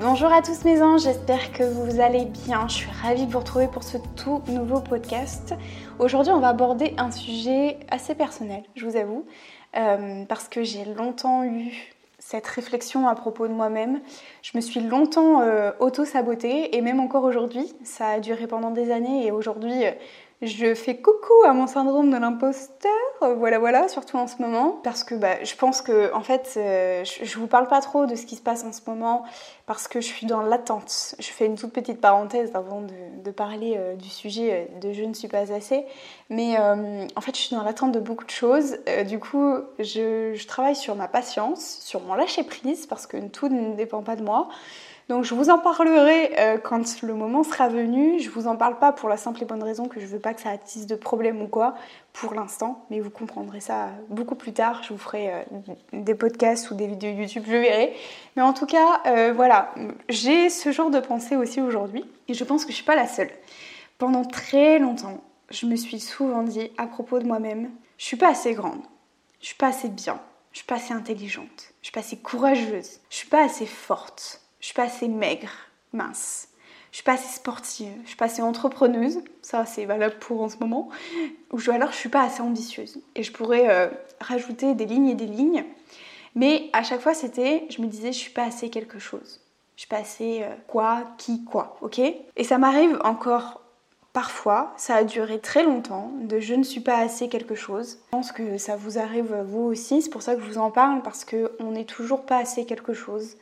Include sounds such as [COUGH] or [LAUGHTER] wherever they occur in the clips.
Bonjour à tous mes anges, j'espère que vous allez bien. Je suis ravie de vous retrouver pour ce tout nouveau podcast. Aujourd'hui, on va aborder un sujet assez personnel, je vous avoue, euh, parce que j'ai longtemps eu cette réflexion à propos de moi-même. Je me suis longtemps euh, auto-sabotée et même encore aujourd'hui, ça a duré pendant des années et aujourd'hui, euh, je fais coucou à mon syndrome de l'imposteur, euh, voilà voilà, surtout en ce moment, parce que bah, je pense que en fait, euh, je, vous parle pas trop de ce qui se passe en ce moment, parce que je suis dans l'attente. Je fais une toute petite parenthèse avant de, parler euh, du sujet de je ne suis pas assez, mais en fait, je suis dans l'attente de beaucoup de choses. du coup, je, je travaille sur ma patience, sur mon lâcher prise, parce que tout ne dépend pas de moi. Donc je vous en parlerai euh, quand le moment sera venu. Je vous en parle pas pour la simple et bonne raison que je veux pas que ça attise de problème ou quoi pour l'instant, mais vous comprendrez ça beaucoup plus tard. Je vous ferai euh, des podcasts ou des vidéos YouTube, je verrai. Mais en tout cas, euh, voilà, j'ai ce genre de pensée aussi aujourd'hui et je pense que je suis pas la seule. Pendant très longtemps, je me suis souvent dit à propos de moi-même, je suis pas assez grande, je suis pas assez bien, je suis pas assez intelligente, je suis pas assez courageuse, je suis pas assez forte je suis pas assez maigre, mince. Je suis pas assez sportive, je suis pas assez entrepreneuse, ça c'est valable pour en ce moment, ou alors je suis pas assez ambitieuse. Et je pourrais euh, rajouter des lignes et des lignes, mais à chaque fois c'était, je me disais je suis pas assez quelque chose. Je suis pas assez euh, quoi, qui, quoi, ok? Et ça m'arrive encore parfois, ça a duré très longtemps, de je ne suis pas assez quelque chose. Je pense que ça vous arrive vous aussi, c'est pour ça que je vous en parle, parce qu'on n'est toujours pas assez quelque chose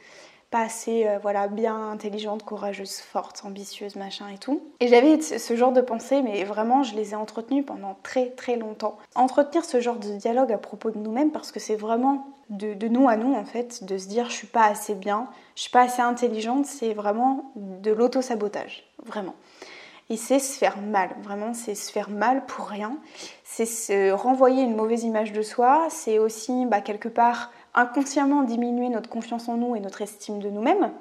pas assez euh, voilà, bien intelligente, courageuse, forte, ambitieuse, machin et tout. Et j'avais ce genre de pensées, mais vraiment, je les ai entretenues pendant très très longtemps. Entretenir ce genre de dialogue à propos de nous-mêmes, parce que c'est vraiment de, de, nous à nous, en fait, de se dire je suis pas assez bien, je suis pas assez intelligente, c'est vraiment de l'auto-sabotage, vraiment. Et c'est se faire mal, vraiment, c'est se faire mal pour rien. C'est se renvoyer une mauvaise image de soi, c'est aussi, bah, quelque part, inconsciemment diminuer notre confiance en nous et notre estime de nous-mêmes.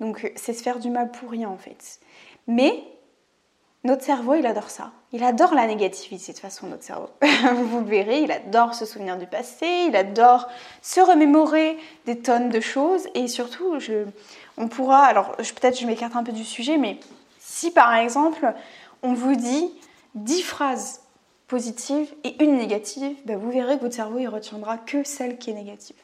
Donc c'est se faire du mal pour rien en fait. Mais notre cerveau, il adore ça. Il adore la négativité de toute façon, notre cerveau. [LAUGHS] Vous le verrez, il adore se souvenir du passé, il adore se remémorer des tonnes de choses. Et surtout, on pourra, alors peut-être je m'écarte un peu du sujet, mais si par exemple, on vous dit 10 phrases positive et une négative, bah, vous verrez que votre cerveau il retiendra que celle qui est négative.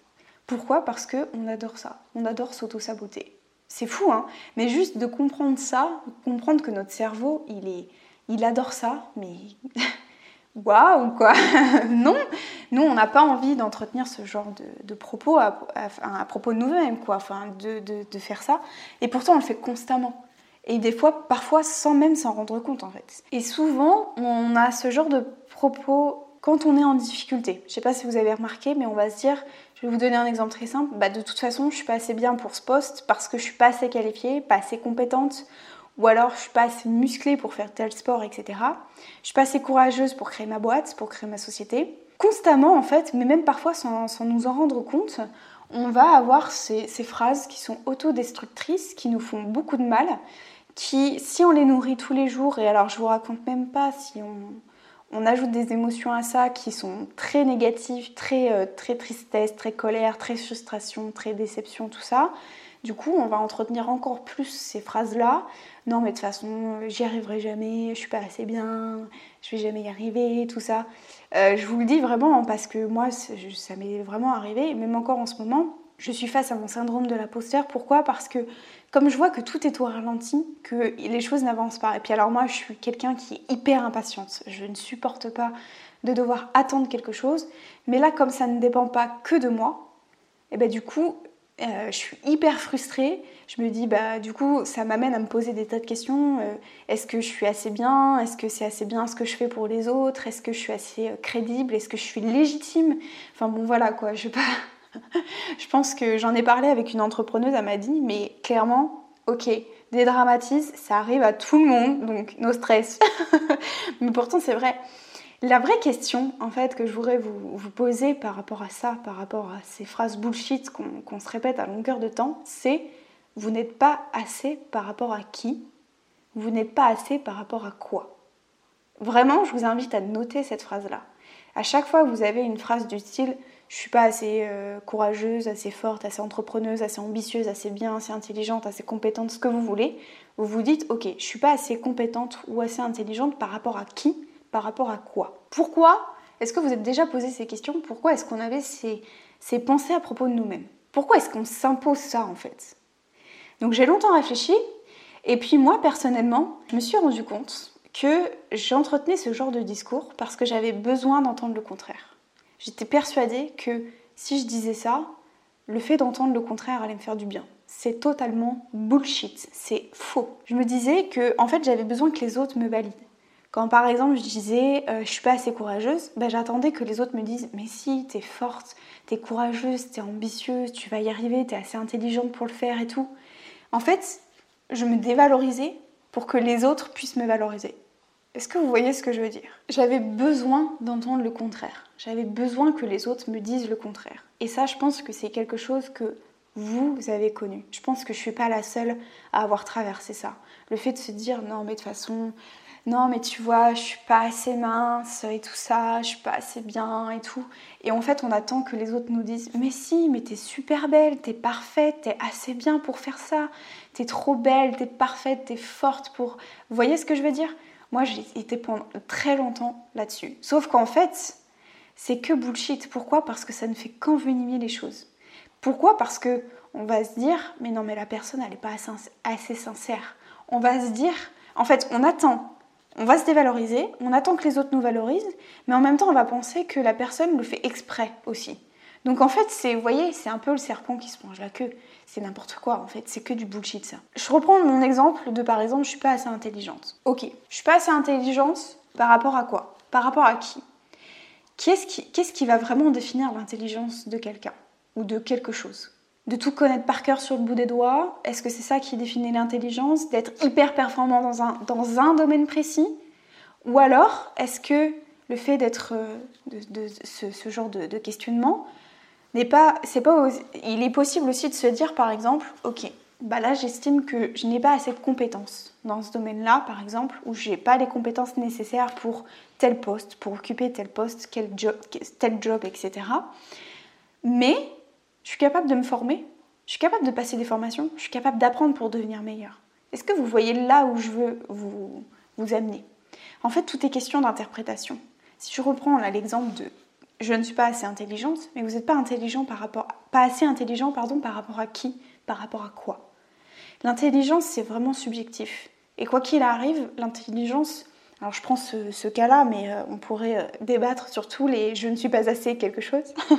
Pourquoi? Parce que on adore ça, on adore s'auto-saboter. C'est fou, hein? Mais juste de comprendre ça, comprendre que notre cerveau, il est, il adore ça, mais [LAUGHS] waouh quoi [LAUGHS] Non, nous on n'a pas envie d'entretenir ce genre de, propos à, propos de nous-mêmes, quoi, enfin de faire ça. Et pourtant on le fait constamment et des fois, parfois sans même s'en rendre compte en fait. Et souvent, on a ce genre de propos quand on est en difficulté. Je sais pas si vous avez remarqué, mais on va se dire, je vais vous donner un exemple très simple, bah de toute façon, je suis pas assez bien pour ce poste parce que je suis pas assez qualifiée, pas assez compétente, ou alors je suis pas assez musclée pour faire tel sport, etc. Je suis pas assez courageuse pour créer ma boîte, pour créer ma société. Constamment en fait, mais même parfois sans, sans nous en rendre compte, on va avoir ces, ces phrases qui sont autodestructrices, qui nous font beaucoup de mal, qui, si on les nourrit tous les jours, et alors je vous raconte même pas si on, ajoute des émotions à ça qui sont très négatives, très, euh, très tristesse, très colère, très frustration, très déception, tout ça, du coup on va entretenir encore plus ces phrases-là. Non mais de toute façon, j'y arriverai jamais, je suis pas assez bien, je vais jamais y arriver, tout ça. Euh, je vous le dis vraiment parce que moi ça m'est vraiment arrivé, même encore en ce moment, je suis face à mon syndrome de l'imposteur. Pourquoi? Parce que comme je vois que tout est au ralenti, que les choses n'avancent pas. Et puis alors moi, je suis quelqu'un qui est hyper impatiente. Je ne supporte pas de devoir attendre quelque chose. Mais là, comme ça ne dépend pas que de moi, et eh ben du coup, euh, je suis hyper frustrée. Je me dis, bah du coup, ça m'amène à me poser des tas de questions. Euh, est-ce que je suis assez bien? Est-ce que c'est assez bien ce que je fais pour les autres? Est-ce que je suis assez euh, crédible? Est-ce que je suis légitime? Enfin bon, voilà quoi. Je vais pas [LAUGHS] je pense que j'en ai parlé avec une entrepreneuse, elle m'a dit, mais clairement, ok, dédramatise, ça arrive à tout le monde, donc no stress. [LAUGHS] mais pourtant, c'est vrai. La vraie question, en fait, que je voudrais vous, poser par rapport à ça, par rapport à ces phrases bullshit qu'on se répète à longueur de temps, c'est vous n'êtes pas assez par rapport à qui? Vous n'êtes pas assez par rapport à quoi? Vraiment, je vous invite à noter cette phrase-là. À chaque fois que vous avez une phrase du style je suis pas assez euh, courageuse, assez forte, assez entrepreneuse, assez ambitieuse, assez bien, assez intelligente, assez compétente, ce que vous voulez, vous vous dites ok, je suis pas assez compétente ou assez intelligente par rapport à qui? Par rapport à quoi? Pourquoi Est-ce que vous êtes déjà posé ces questions? Pourquoi est-ce qu'on avait ces, ces pensées à propos de nous-mêmes? Pourquoi est-ce qu'on s'impose ça en fait? Donc j'ai longtemps réfléchi et puis moi personnellement, je me suis rendu compte que j'entretenais ce genre de discours parce que j'avais besoin d'entendre le contraire. J'étais persuadée que si je disais ça, le fait d'entendre le contraire allait me faire du bien. C'est totalement bullshit, c'est faux. Je me disais que en fait j'avais besoin que les autres me valident. Quand par exemple je disais euh, je suis pas assez courageuse, ben, j'attendais que les autres me disent mais si, t'es forte, t'es courageuse, t'es ambitieuse, tu vas y arriver, t'es assez intelligente pour le faire et tout. En fait, je me dévalorisais pour que les autres puissent me valoriser. Est-ce que vous voyez ce que je veux dire? J'avais besoin d'entendre le contraire. J'avais besoin que les autres me disent le contraire. Et ça, je pense que c'est quelque chose que vous avez connu. Je pense que je suis pas la seule à avoir traversé ça. Le fait de se dire non mais de toute façon non mais tu vois je suis pas assez mince et tout ça, je suis pas assez bien et tout. Et en fait on attend que les autres nous disent mais si mais t'es super belle, t'es parfaite, t'es assez bien pour faire ça, t'es trop belle, t'es parfaite, t'es forte pour... Vous voyez ce que je veux dire? Moi j'ai été pendant très longtemps là-dessus. Sauf qu'en fait c'est que bullshit. Pourquoi? Parce que ça ne fait qu'envenimer les choses. Pourquoi? Parce que on va se dire mais non mais la personne elle n'est pas assez sincère. On va se dire en fait on attend on va se dévaloriser, on attend que les autres nous valorisent, mais en même temps, on va penser que la personne le fait exprès aussi. Donc en fait, c'est, vous voyez, c'est un peu le serpent qui se mange la queue. C'est n'importe quoi en fait, c'est que du bullshit ça. Je reprends mon exemple de par exemple, je suis pas assez intelligente. Ok, je suis pas assez intelligente par rapport à quoi? Par rapport à qui? Qu'est-ce qui, qui va vraiment définir l'intelligence de quelqu'un? Ou de quelque chose? De tout connaître par cœur sur le bout des doigts? Est-ce que c'est ça qui définit l'intelligence? D'être hyper performant dans un, dans un domaine précis? Ou alors, est-ce que le fait d'être euh, de, ce, genre de, questionnement n'est pas, c'est pas, il est possible aussi de se dire par exemple, ok, bah là j'estime que je n'ai pas assez de compétences dans ce domaine-là, par exemple, où j'ai pas les compétences nécessaires pour tel poste, pour occuper tel poste, quel job, tel job, etc. Mais je suis capable de me former, je suis capable de passer des formations, je suis capable d'apprendre pour devenir meilleur. Est-ce que vous voyez là où je veux vous, vous amener? En fait, tout est question d'interprétation. Si je reprends l'exemple de je ne suis pas assez intelligente, mais vous n'êtes pas intelligent par rapport pas assez intelligent pardon par rapport à qui Par rapport à quoi? L'intelligence c'est vraiment subjectif. Et quoi qu'il arrive, l'intelligence alors je prends ce, cas-là, mais euh, on pourrait euh, débattre sur tous les je ne suis pas assez quelque chose. [LAUGHS]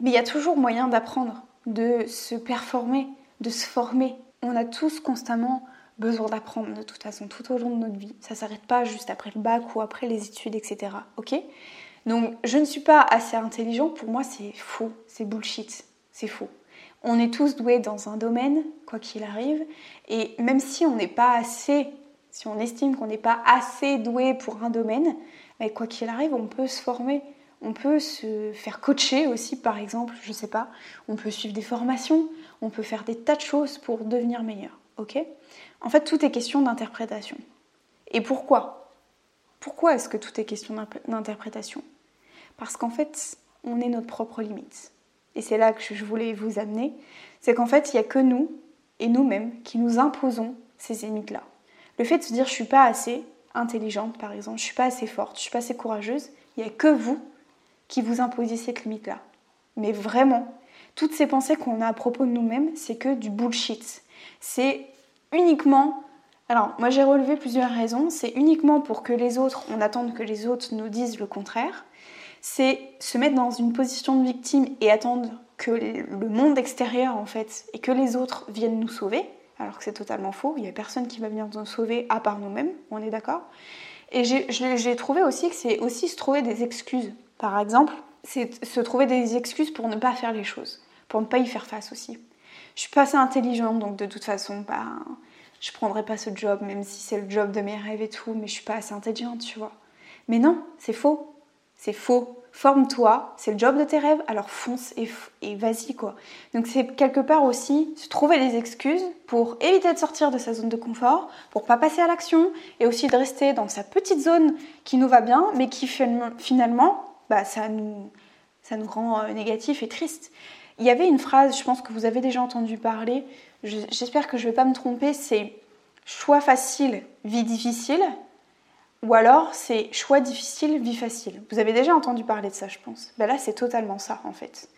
Mais il y a toujours moyen d'apprendre, de se performer, de se former. On a tous constamment besoin d'apprendre de toute façon tout au long de notre vie. Ça s'arrête pas juste après le bac ou après les études, etc. Ok? Donc je ne suis pas assez intelligent, pour moi c'est faux, c'est bullshit, c'est faux. On est tous doués dans un domaine, quoi qu'il arrive, et même si on n'est pas assez, si on estime qu'on n'est pas assez doué pour un domaine, mais quoi qu'il arrive, on peut se former. On peut se faire coacher aussi, par exemple, je sais pas. On peut suivre des formations, on peut faire des tas de choses pour devenir meilleur. Ok? En fait, tout est question d'interprétation. Et pourquoi? Pourquoi est-ce que tout est question d'interprétation? Parce qu'en fait, on est notre propre limite. Et c'est là que je voulais vous amener. C'est qu'en fait, il n'y a que nous et nous-mêmes qui nous imposons ces limites-là. Le fait de se dire je suis pas assez intelligente, par exemple, je suis pas assez forte, je suis pas assez courageuse, il n'y a que vous qui vous imposez cette limite-là. Mais vraiment, toutes ces pensées qu'on a à propos de nous-mêmes, c'est que du bullshit. C'est uniquement... Alors, moi j'ai relevé plusieurs raisons. C'est uniquement pour que les autres, on attende que les autres nous disent le contraire. C'est se mettre dans une position de victime et attendre que le monde extérieur, en fait, et que les autres viennent nous sauver. Alors que c'est totalement faux. Il n'y a personne qui va venir nous sauver à part nous-mêmes, on est d'accord. Et j'ai trouvé aussi que c'est aussi se trouver des excuses par exemple, c'est se trouver des excuses pour ne pas faire les choses, pour ne pas y faire face aussi. Je suis pas assez intelligente, donc de toute façon, bah, je prendrai pas ce job, même si c'est le job de mes rêves et tout, mais je suis pas assez intelligente, tu vois. Mais non, c'est faux. C'est faux. Forme-toi, c'est le job de tes rêves, alors fonce et, vas-y quoi. Donc c'est quelque part aussi se trouver des excuses pour éviter de sortir de sa zone de confort, pour pas passer à l'action et aussi de rester dans sa petite zone qui nous va bien, mais qui finalement, bah, ça, nous, ça nous rend euh, négatif et triste. Il y avait une phrase, je pense que vous avez déjà entendu parler, j'espère que je ne vais pas me tromper, c'est choix facile, vie difficile. Ou alors, c'est choix difficile, vie facile. Vous avez déjà entendu parler de ça, je pense. Ben là, c'est totalement ça, en fait.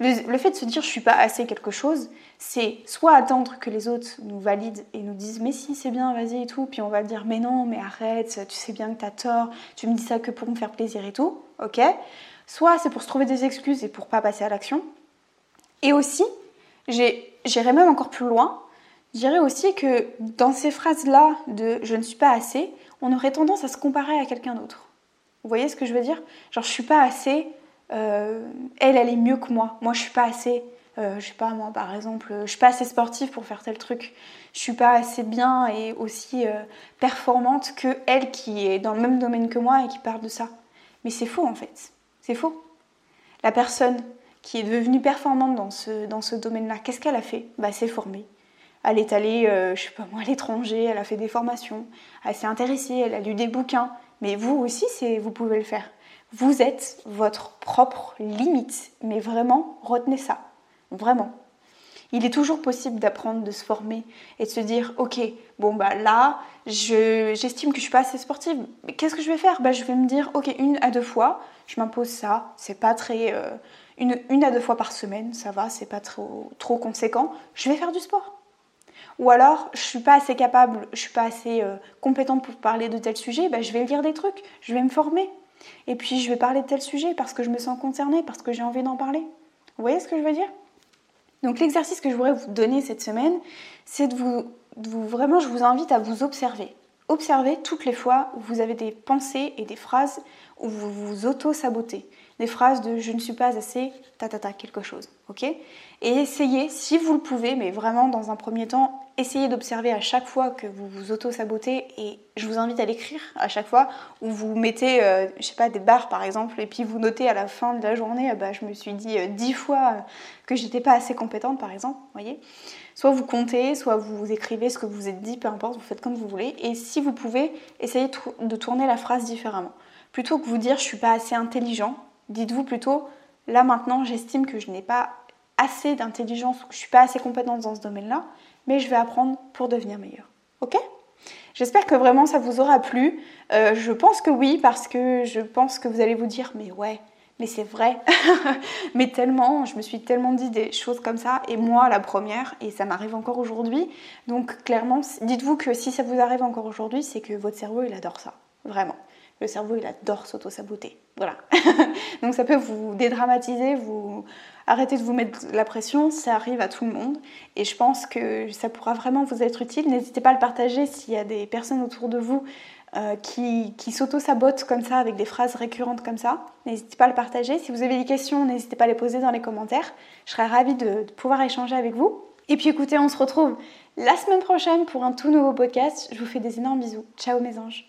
Le, fait de se dire je suis pas assez quelque chose, c'est soit attendre que les autres nous valident et nous disent mais si c'est bien, vas-y et tout, puis on va dire mais non, mais arrête, tu sais bien que tu as tort, tu me dis ça que pour me faire plaisir et tout, ok? Soit c'est pour se trouver des excuses et pour pas passer à l'action. Et aussi, j'irai même encore plus loin, je dirais aussi que dans ces phrases-là de je ne suis pas assez, on aurait tendance à se comparer à quelqu'un d'autre. Vous voyez ce que je veux dire? Genre, je suis pas assez, euh, elle, elle est mieux que moi. Moi, je suis pas assez, euh, je sais pas, moi, par exemple, je suis pas assez sportive pour faire tel truc. Je suis pas assez bien et aussi euh, performante que elle qui est dans le même domaine que moi et qui parle de ça. Mais c'est faux en fait. C'est faux. La personne qui est devenue performante dans ce, dans ce domaine-là, qu'est-ce qu'elle a fait? Bah, s'est formée. Elle est allée, euh, je sais pas moi, à l'étranger, elle a fait des formations, elle s'est intéressée, elle a lu des bouquins. Mais vous aussi, vous pouvez le faire. Vous êtes votre propre limite. Mais vraiment, retenez ça. Vraiment. Il est toujours possible d'apprendre, de se former et de se dire, ok, bon bah là, j'estime que je suis pas assez sportive. Mais qu'est-ce que je vais faire? Bah, Je vais me dire, ok, une à deux fois, je m'impose ça. C'est pas très... Euh, une, une, à deux fois par semaine, ça va, c'est pas trop, trop conséquent. Je vais faire du sport. Ou alors, je suis pas assez capable, je suis pas assez euh, compétente pour parler de tel sujet, bah, je vais lire des trucs, je vais me former. Et puis, je vais parler de tel sujet parce que je me sens concernée, parce que j'ai envie d'en parler. Vous voyez ce que je veux dire? Donc, l'exercice que je voudrais vous donner cette semaine, c'est de vous, vraiment, je vous invite à vous observer. Observez toutes les fois où vous avez des pensées et des phrases où vous vous auto-sabotez des phrases de je ne suis pas assez, ta ta ta, quelque chose, ok? Et essayez, si vous le pouvez, mais vraiment dans un premier temps, essayez d'observer à chaque fois que vous vous auto-sabotez et je vous invite à l'écrire à chaque fois où vous mettez, euh, je sais pas, des barres par exemple et puis vous notez à la fin de la journée, ah bah, je me suis dit euh, dix fois que j'étais pas assez compétente par exemple, voyez? Soit vous comptez, soit vous écrivez ce que vous vous êtes dit, peu importe, vous faites comme vous voulez. Et si vous pouvez, essayez de tourner la phrase différemment. Plutôt que vous dire je suis pas assez intelligent, Dites-vous plutôt, là maintenant, j'estime que je n'ai pas assez d'intelligence, que je ne suis pas assez compétente dans ce domaine-là, mais je vais apprendre pour devenir meilleure. Ok? J'espère que vraiment ça vous aura plu. Euh, je pense que oui, parce que je pense que vous allez vous dire, mais ouais, mais c'est vrai. [LAUGHS] mais tellement, je me suis tellement dit des choses comme ça, et moi la première, et ça m'arrive encore aujourd'hui. Donc clairement, dites-vous que si ça vous arrive encore aujourd'hui, c'est que votre cerveau, il adore ça. Vraiment. Le cerveau, il adore s'auto-saboter. Voilà. [LAUGHS] Donc ça peut vous dédramatiser, vous arrêter de vous mettre la pression, ça arrive à tout le monde. Et je pense que ça pourra vraiment vous être utile. N'hésitez pas à le partager s'il y a des personnes autour de vous euh, qui, s'auto-sabotent comme ça, avec des phrases récurrentes comme ça. N'hésitez pas à le partager. Si vous avez des questions, n'hésitez pas à les poser dans les commentaires. Je serais ravie de, de pouvoir échanger avec vous. Et puis écoutez, on se retrouve la semaine prochaine pour un tout nouveau podcast. Je vous fais des énormes bisous. Ciao mes anges.